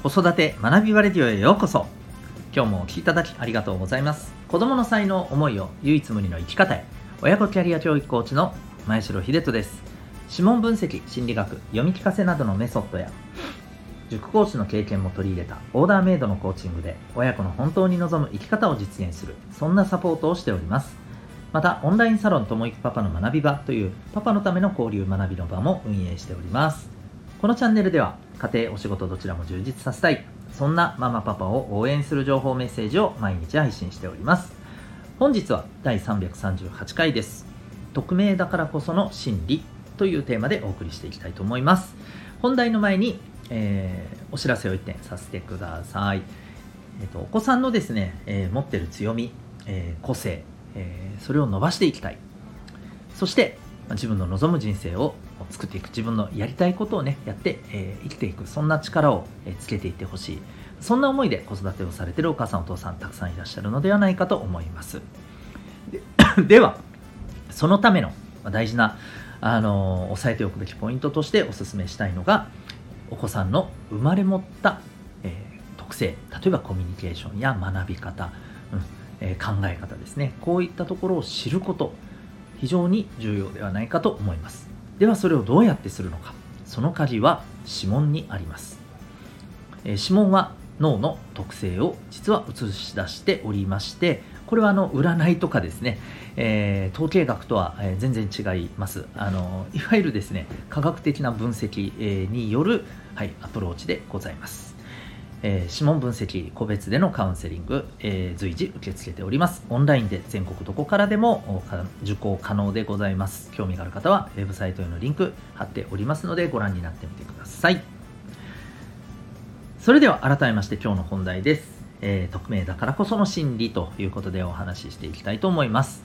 子育て学びバレディオへようこそ。今日もお聴きいただきありがとうございます。子供の才能思いを唯一無二の生き方へ。親子キャリア教育コーチの前城秀人です。指紋分析心理学読み聞かせなどのメソッドや塾講師の経験も取り入れたオーダーメイドのコーチングで親子の本当に望む生き方を実現するそんなサポートをしております。またオンラインサロンともいくパパの学び場というパパのための交流学びの場も運営しております。このチャンネルでは家庭お仕事どちらも充実させたいそんなママパパを応援する情報メッセージを毎日配信しております本日は第338回です匿名だからこその心理というテーマでお送りしていきたいと思います本題の前にえー、お知らせを1点させてください。えーと、お子さんのですね、えー、持ってる強み、えー、個性、えそれを伸ばしていきたい。そして、自分の望む人生を作っていく、自分のやりたいことをね、やって、え生きていく、そんな力を、えつけていってほしい。そんな思いで子育てをされてるお母さん、お父さん、たくさんいらっしゃるのではないかと思います。で は、そのための大事な、あの押さえておくべきポイントとしてお勧めしたいのが、お子さんの生まれ持った、えー、特性例えばコミュニケーションや学び方、うんえー、考え方ですねこういったところを知ること非常に重要ではないかと思いますではそれをどうやってするのか。その鍵は指紋にあります、えー、指紋は脳の特性を実は映し出しておりましてこれはあの占いとかですね、えー、統計学とは、え全然違います。あのいわゆるですね科学的な分析、えによる、はい、アプローチでございます、えー、指紋分析個別でのカウンセリング、えー、随時受け付けております。オンラインで全国どこからでも受講可能でございます。興味がある方はウェブサイトへのリンク貼っておりますのでご覧になってみてください。それでは改めまして今日の本題です。えー、匿名だからこその心理ということでお話ししていきたいと思います。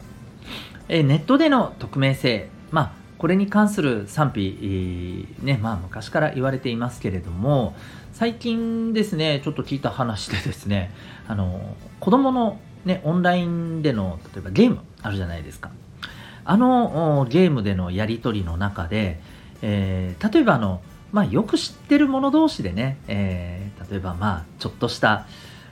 えー、ネットでの匿名性、まあ、これに関する賛否、ね、まあ、昔から言われていますけれども、最近ですね、ちょっと聞いた話でですね、あの、子供のね、オンラインでの、例えばゲームあるじゃないですか。あのゲームでのやり取りの中で、えー、例えばあの、まあ、よく知ってる者同士でね、えー、例えばまあ、ちょっとした、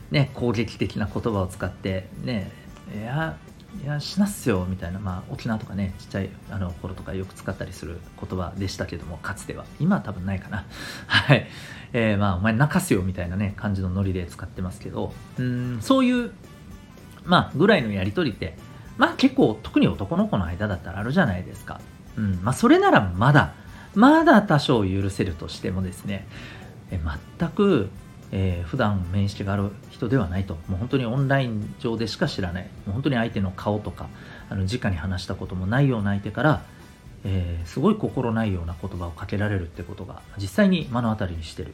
ね、攻撃的な言葉を使ってねいやいやしなっすよみたいな、まあ、沖縄とかねちっちゃいあの頃とかよく使ったりする言葉でしたけどもかつては。今は多分ないかな。はい、えー、まあお前泣かすよみたいなね感じのノリで使ってますけど。うんそういうまあぐらいのやり取りってまあ結構特に男の子の間だったらあるじゃないですか。うんまあそれならまだまだ多少許せるとしてもですねえ全くえー、普段面識がある人ではないと。もう本当にオンライン上でしか知らない。もう本当に相手の顔とかあの直に話したこともないような相手から、えー、すごい心ないような言葉をかけられるってことが実際に目の当たりにしてる。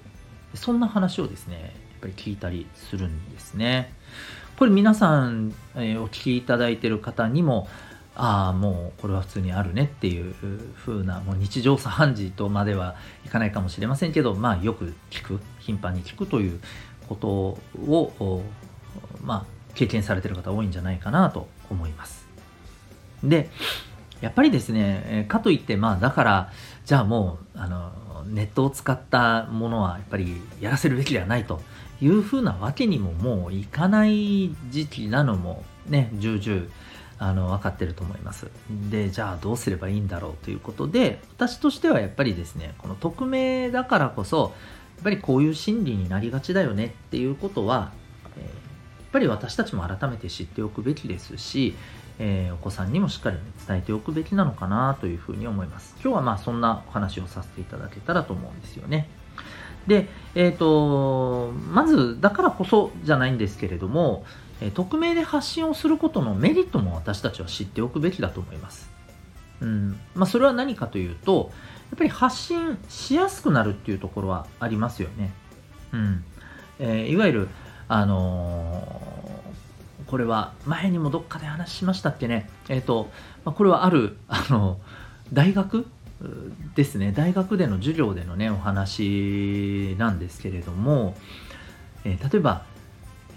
そんな話をですねやっぱり聞いたりするんですね。これ皆さん、えー、お聞きいただいてる方にもああもうこれは普通にあるねっていう風なもう日常茶飯事とまではいかないかもしれませんけどまあよく聞く頻繁に聞くということをまあ経験されてる方多いんじゃないかなと思います。でやっぱりですねかといってまあだからじゃあもうあのネットを使ったものはやっぱりやらせるべきではないというふうなわけにももういかない時期なのもね重々あの分かってると思います。でじゃあどうすればいいんだろうということで私としてはやっぱりですねこの匿名だからこそやっぱりこういう心理になりがちだよねっていうことは、えー、やっぱり私たちも改めて知っておくべきですし、えー、お子さんにもしっかり、ね伝えておくべきなのかなというふうに思います。今日はまあそんなお話をさせていただけたらと思うんですよね。で、えっ、ー、と、まず、だからこそじゃないんですけれども、え匿名で発信をすることのメリットも私たちは知っておくべきだと思います。うんまあ、それは何かというと、やっぱり発信しやすくなるっていうところはありますよね。うんえー、いわゆる、あのー、これは前にもどっかで話しましたっけね。えっ、ー、と、まあ、これはある、あの、大学？ですね。大学での授業でのね、お話なんですけれども、え例えば、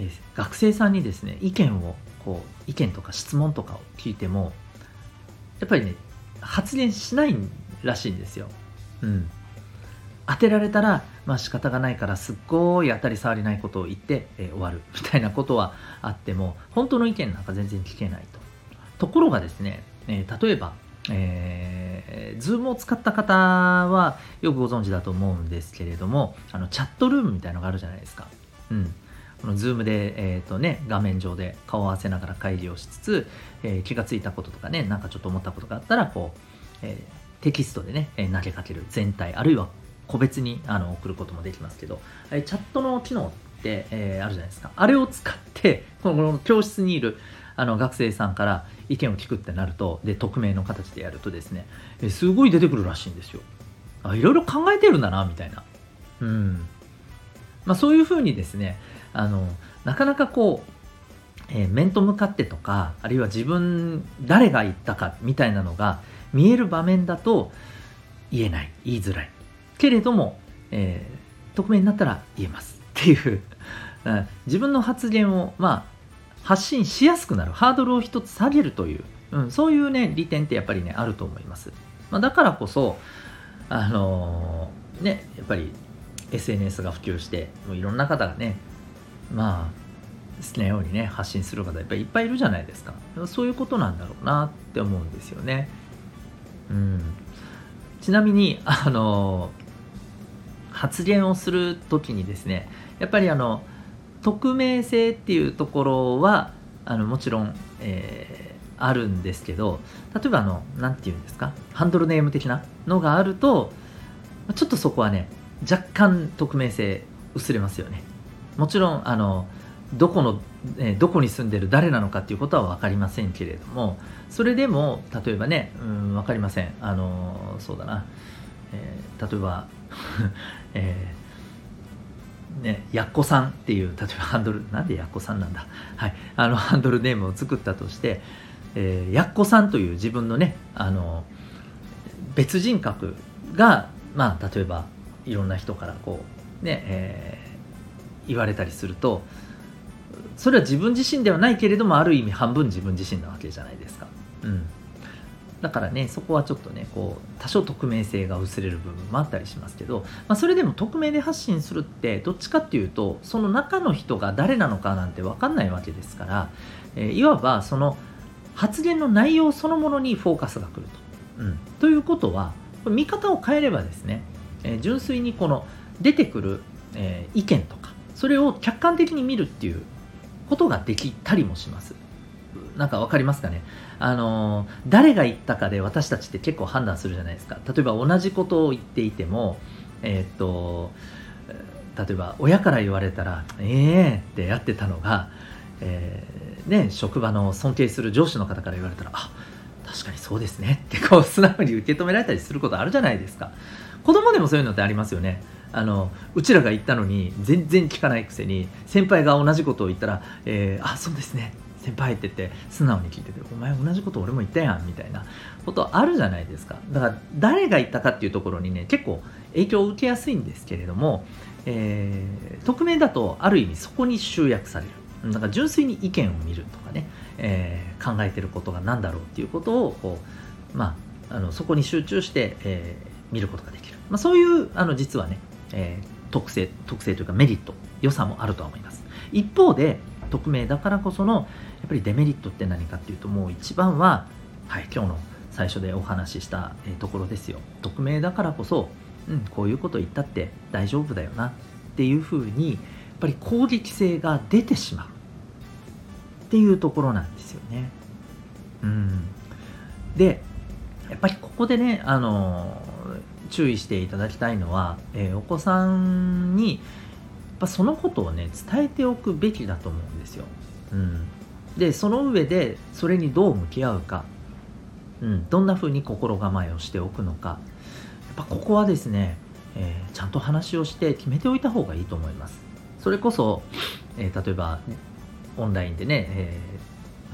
え学生さんにですね意見をこう意見とか質問とかを聞いてもやっぱりね発言しないらしいんですよ。うん、当てられたら、まあ仕方がないからすっごい当たり障りないことを言って、えー、終わる みたいなことはあっても本当の意見なんか全然聞けないと。ところがですね、えー、例えば、えー、Zoom を使った方はよくご存知だと思うんですけれどもあのチャットルームみたいのがあるじゃないですか。うん、この Zoom で、えーとね、画面上で顔を合わせながら会議をしつつ、えー、気がついたこととかねなんかちょっと思ったことがあったらこう、えー、テキストでね、え投げかける全体あるいは個別にあの送ることもできますけど、えチャットの機能って、え、あるじゃないですか。あれを使ってこの教室にいるあの学生さんから意見を聞くってなるとで匿名の形でやるとですね、えすごい出てくるらしいんですよ。あいろいろ考えてるんだなみたいな。うん。まあそういうふうにですねあのなかなかこうえー、面と向かってとかあるいは自分誰が言ったかみたいなのが見える場面だと言えない言いづらい。けれども、えー、匿名になったら言えます。っていう自分の発言を、まあ、発信しやすくなる。ハードルを一つ下げるという、うん、そういうね利点ってやっぱりねあると思います、まあ、だからこそあのー、ねやっぱり SNS が普及してもういろんな方がねまあ好きなようにね発信する方やっぱりいっぱいいるじゃないですか。そういうことなんだろうなって思うんですよね。うん。ちなみにあの発言をする時にですねやっぱりあの匿名性っていうところはあのもちろん、えー、あるんですけど例えばあの何て言うんですか？ハンドルネーム的なのがあるとちょっとそこはね若干匿名性薄れますよね。もちろんあのどこの、えどこに住んでる誰なのかっていうことは分かりませんけれどもそれでも例えばね、うん、分かりません。あのそうだな、えー、例えば、えー、ね、やっこさんっていう例えばハンドルなんでやっこさんなんだ、はい、あのハンドルネームを作ったとして、えー、やっこさんという自分のねあの別人格が、まあ、例えばいろんな人からこうね、えー言われたりするとそれは自分自身ではないけれどもある意味半分自分自身なわけじゃないですか。うんだからねそこはちょっとねこう多少匿名性が薄れる部分もあったりしますけど、まあ、それでも匿名で発信するってどっちかっていうとその中の人が誰なのかなんて分かんないわけですから、えー、いわばその発言の内容そのものにフォーカスがくると。うん、ということは見方を変えればですね、えー、純粋にこの出てくる、えー、意見とそれを客観的に見るっていうことができたりもします。なんか分かりますかね？あの誰が言ったかで私たちって結構判断するじゃないですか。例えば同じことを言っていてもえー、っと例えば親から言われたら「ええー」ってやってたのが、えー、ね、職場の尊敬する上司の方から言われたら「あ確かにそうですね」ってこう素直に受け止められたりすることあるじゃないですか。子供でもそういうのってありますよね。あのうちらが言ったのに全然聞かないくせに先輩が同じことを言ったら「えー、あそうですね先輩」って言って素直に聞いてて「お前同じこと俺も言ったやん」みたいなことあるじゃないですか。だから誰が言ったかっていうところにね結構影響を受けやすいんですけれども、えー、匿名だとある意味そこに集約される。だから純粋に意見を見るとかね、えー、考えてることが何だろうっていうことをこう、まあ、あのそこに集中して、えー、見ることができる、まあ、そういうあの実はねえー、特性特性というかメリット良さもあるとは思います。一方で匿名だからこそのやっぱりデメリットって何かっていうともう一番は、はい、今日の最初でお話しした、ところですよ。匿名だからこそ、うん、こういうこと言ったって大丈夫だよなっていうふうにやっぱり攻撃性が出てしまうっていうところなんですよね。うん、でやっぱりここでね、あの注意していただきたいのは、えー、お子さんにやっぱそのことをね伝えておくべきだと思うんですよ。うん、でその上でそれにどう向き合うか、うん、どんなふうに心構えをしておくのかやっぱここはですね、えー、ちゃんと話をして決めておいた方がいいと思います。それこそ、えー、例えばオンラインでね、え、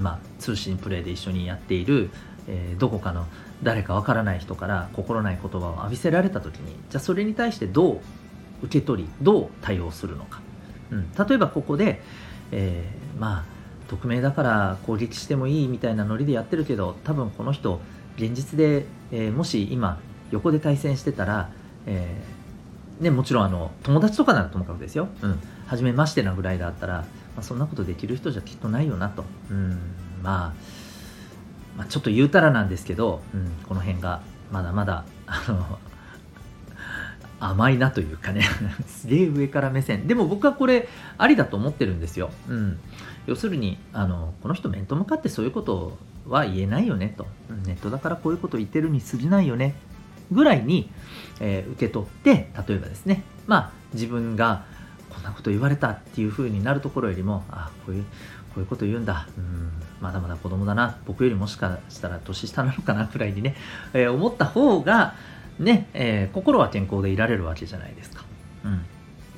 まあ、通信プレイで一緒にやっている、えどこかの誰かわからない人から心ない言葉を浴びせられた時にじゃあそれに対してどう受け取りどう対応するのか、うん、例えばここで、えー、まあ匿名だから攻撃してもいいみたいなノリでやってるけど多分この人現実で、えー、もし今横で対戦してたら、えー、ね、もちろんあの友達とかならともかくですよ、うん、初めましてなぐらいだったら、まあ、そんなことできる人じゃきっとないよなと、うん、まあ、まあ、ちょっと言うたらなんですけど、うん、この辺がまだまだあの 甘いなというかね すげえ上から目線。でも僕はこれありだと思ってるんですよ、うん、要するにあのこの人面と向かってそういうことは言えないよねと。ネットだからこういうこと言ってるに過ぎないよね。ぐらいに、えー、受け取って例えばですね。まあ自分がこんなこと言われたっていう風になるところよりもあこういうこういうこと言うんだうんまだまだ子供だな僕よりもしかしたら年下なのかなくらいにね、えー、思った方がね、えー、心は健康でいられるわけじゃないですか。うん。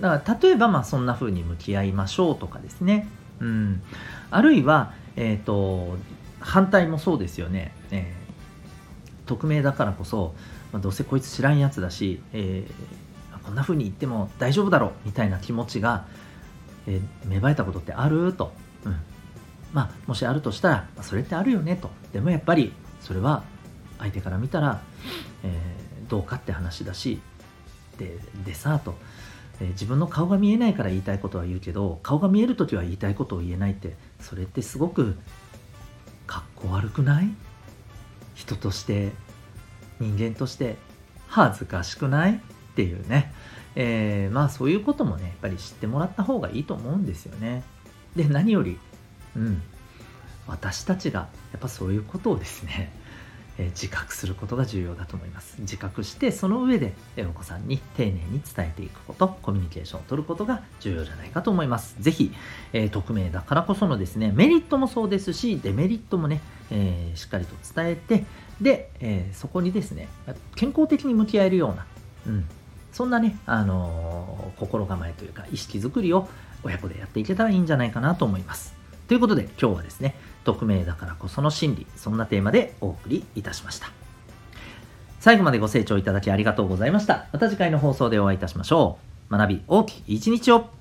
だから例えばまあそんな風に向き合いましょうとかですね。うん。あるいは、えっ、ー、と、反対もそうですよね。えー、匿名だからこそ、まあ、どうせこいつ知らんやつだし、えー、こんな風に言っても大丈夫だろうみたいな気持ちが、えー、芽生えたことってある？と。うん。まあ、もしあるとしたら、まあ、それってあるよねと。でもやっぱり、それは相手から見たら、えーどうかって話だしででさと、えー、自分の顔が見えないから言いたいことは言うけど顔が見える時は言いたいことを言えないってそれってすごくかっこ悪くない？人として人間として恥ずかしくない？っていうね、えー、まあそういうこともねやっぱり知ってもらった方がいいと思うんですよね。で何よりうん私たちがやっぱそういうことをですねえ自覚することが重要だと思います。自覚してその上でお子さんに丁寧に伝えていくことコミュニケーションを取ることが重要じゃないかと思います。ぜひ、えー、匿名だからこそのですねメリットもそうですしデメリットもね、えー、しっかりと伝えてで、え、そこにですね健康的に向き合えるような、うん、そんなね、あの心構えというか意識づくりを親子でやっていけたらいいんじゃないかなと思います。ということで今日はですね匿名だからこその心理そんなテーマでお送りいたしました。最後までご清聴いただきありがとうございました。また次回の放送でお会いいたしましょう。学び大きい一日を。